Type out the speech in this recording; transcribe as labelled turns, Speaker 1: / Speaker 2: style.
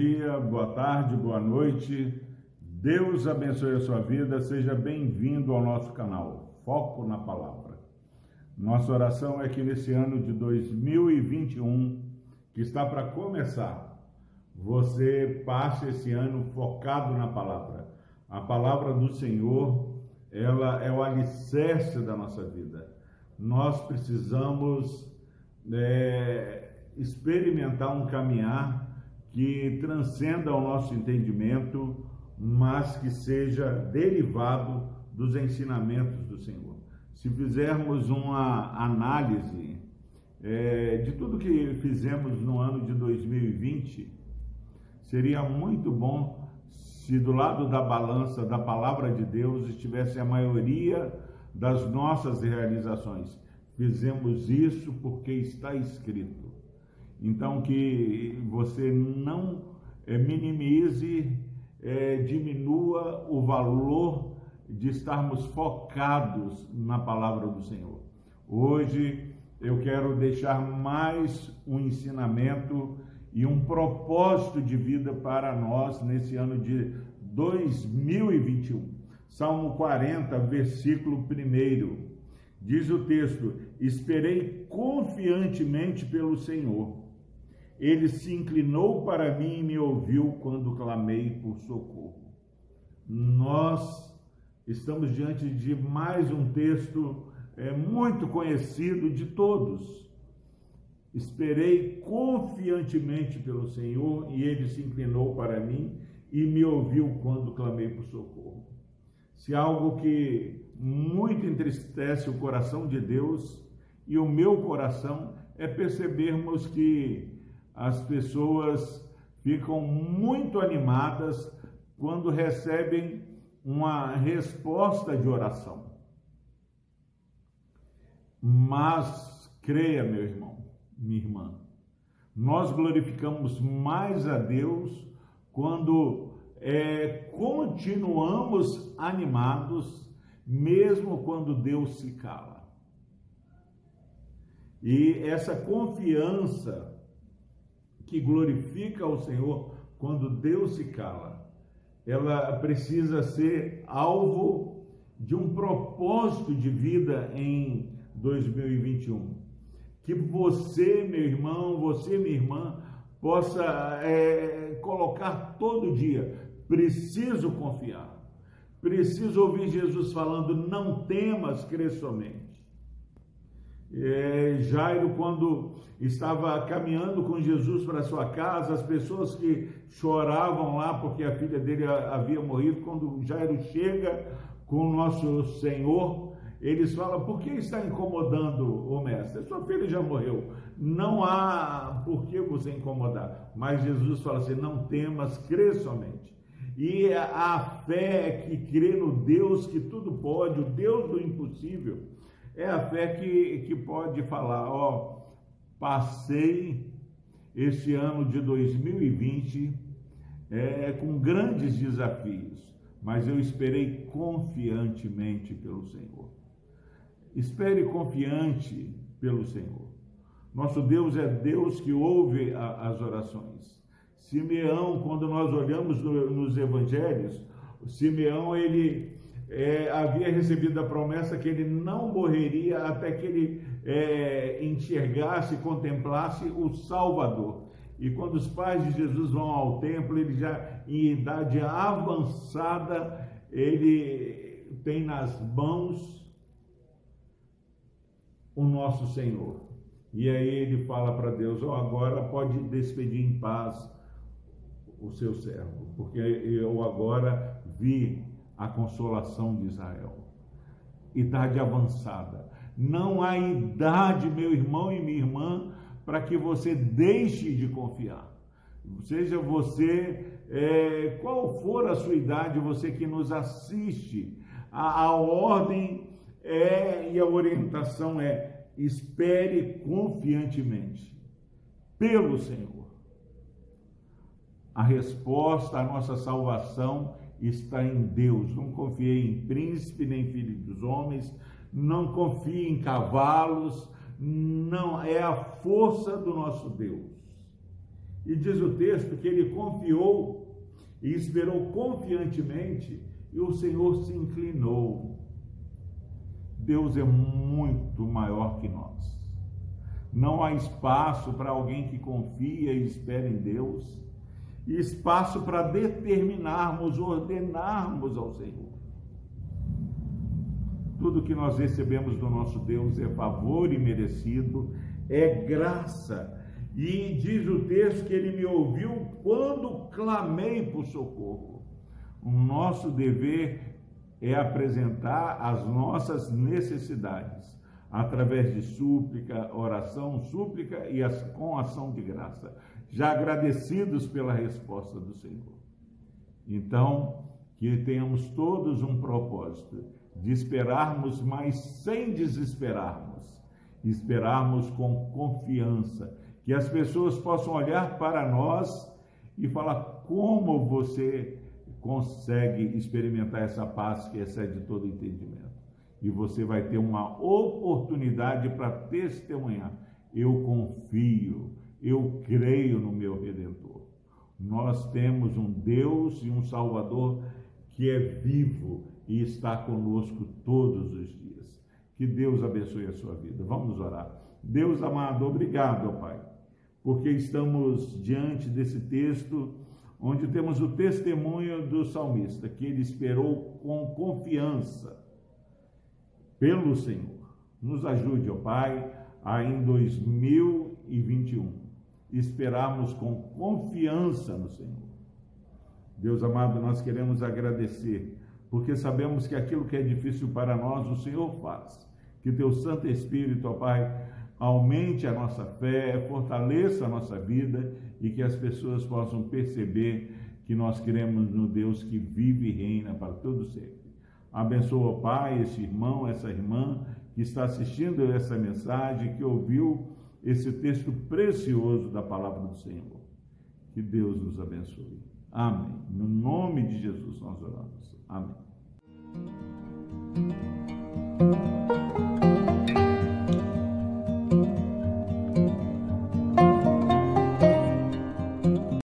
Speaker 1: dia, boa tarde, boa noite. Deus abençoe a sua vida. Seja bem-vindo ao nosso canal Foco na Palavra. Nossa oração é que nesse ano de 2021, que está para começar, você passe esse ano focado na palavra. A palavra do Senhor, ela é o alicerce da nossa vida. Nós precisamos é, experimentar um caminhar que transcenda o nosso entendimento, mas que seja derivado dos ensinamentos do Senhor. Se fizermos uma análise é, de tudo que fizemos no ano de 2020, seria muito bom se do lado da balança da palavra de Deus estivesse a maioria das nossas realizações. Fizemos isso porque está escrito. Então, que você não é, minimize, é, diminua o valor de estarmos focados na palavra do Senhor. Hoje eu quero deixar mais um ensinamento e um propósito de vida para nós nesse ano de 2021. Salmo 40, versículo 1. Diz o texto: Esperei confiantemente pelo Senhor ele se inclinou para mim e me ouviu quando clamei por socorro. Nós estamos diante de mais um texto é, muito conhecido de todos. Esperei confiantemente pelo Senhor e ele se inclinou para mim e me ouviu quando clamei por socorro. Se algo que muito entristece o coração de Deus e o meu coração é percebermos que as pessoas ficam muito animadas quando recebem uma resposta de oração. Mas creia, meu irmão, minha irmã, nós glorificamos mais a Deus quando é, continuamos animados, mesmo quando Deus se cala. E essa confiança que glorifica ao Senhor quando Deus se cala. Ela precisa ser alvo de um propósito de vida em 2021. Que você, meu irmão, você, minha irmã, possa é, colocar todo dia. Preciso confiar. Preciso ouvir Jesus falando: não temas, crer somente. É, Jairo, quando estava caminhando com Jesus para sua casa, as pessoas que choravam lá porque a filha dele havia morrido, quando Jairo chega com o nosso Senhor, eles falam: por que está incomodando o mestre? Sua filha já morreu, não há por que você incomodar. Mas Jesus fala assim: não temas, crê somente. E a fé que crê no Deus que tudo pode, o Deus do impossível, é a fé que, que pode falar, ó, passei esse ano de 2020 é, com grandes desafios, mas eu esperei confiantemente pelo Senhor. Espere confiante pelo Senhor. Nosso Deus é Deus que ouve a, as orações. Simeão, quando nós olhamos no, nos evangelhos, Simeão ele é, havia recebido a promessa que ele não morreria até que ele é, enxergasse, contemplasse o Salvador. E quando os pais de Jesus vão ao templo, ele já em idade avançada, ele tem nas mãos o nosso Senhor. E aí ele fala para Deus: oh, agora pode despedir em paz o seu servo, porque eu agora vi a consolação de Israel. Idade avançada. Não há idade, meu irmão e minha irmã, para que você deixe de confiar. Seja você, é, qual for a sua idade, você que nos assiste, a, a ordem é e a orientação é: espere confiantemente pelo Senhor. A resposta à nossa salvação está em Deus. Não confie em príncipe nem filho dos homens, não confie em cavalos, não é a força do nosso Deus. E diz o texto que ele confiou e esperou confiantemente, e o Senhor se inclinou. Deus é muito maior que nós. Não há espaço para alguém que confia e espera em Deus, e espaço para determinarmos, ordenarmos ao Senhor. Tudo que nós recebemos do nosso Deus é favor e merecido, é graça. E diz o texto que ele me ouviu quando clamei por socorro. O nosso dever é apresentar as nossas necessidades através de súplica, oração, súplica e com ação de graça, já agradecidos pela resposta do Senhor. Então, que tenhamos todos um propósito de esperarmos, mas sem desesperarmos, esperarmos com confiança, que as pessoas possam olhar para nós e falar como você consegue experimentar essa paz que excede todo entendimento. E você vai ter uma oportunidade para testemunhar. Eu confio, eu creio no meu Redentor. Nós temos um Deus e um Salvador que é vivo e está conosco todos os dias. Que Deus abençoe a sua vida. Vamos orar. Deus amado, obrigado, Pai, porque estamos diante desse texto onde temos o testemunho do salmista, que ele esperou com confiança pelo Senhor. Nos ajude, ó Pai, a em 2021 esperarmos com confiança no Senhor. Deus amado, nós queremos agradecer, porque sabemos que aquilo que é difícil para nós, o Senhor faz. Que teu Santo Espírito, ó Pai, aumente a nossa fé, fortaleça a nossa vida e que as pessoas possam perceber que nós queremos no Deus que vive e reina para todo sempre. Abençoa, Pai, esse irmão, essa irmã que está assistindo essa mensagem, que ouviu esse texto precioso da palavra do Senhor. Que Deus nos abençoe. Amém. No nome de Jesus nós oramos. Amém.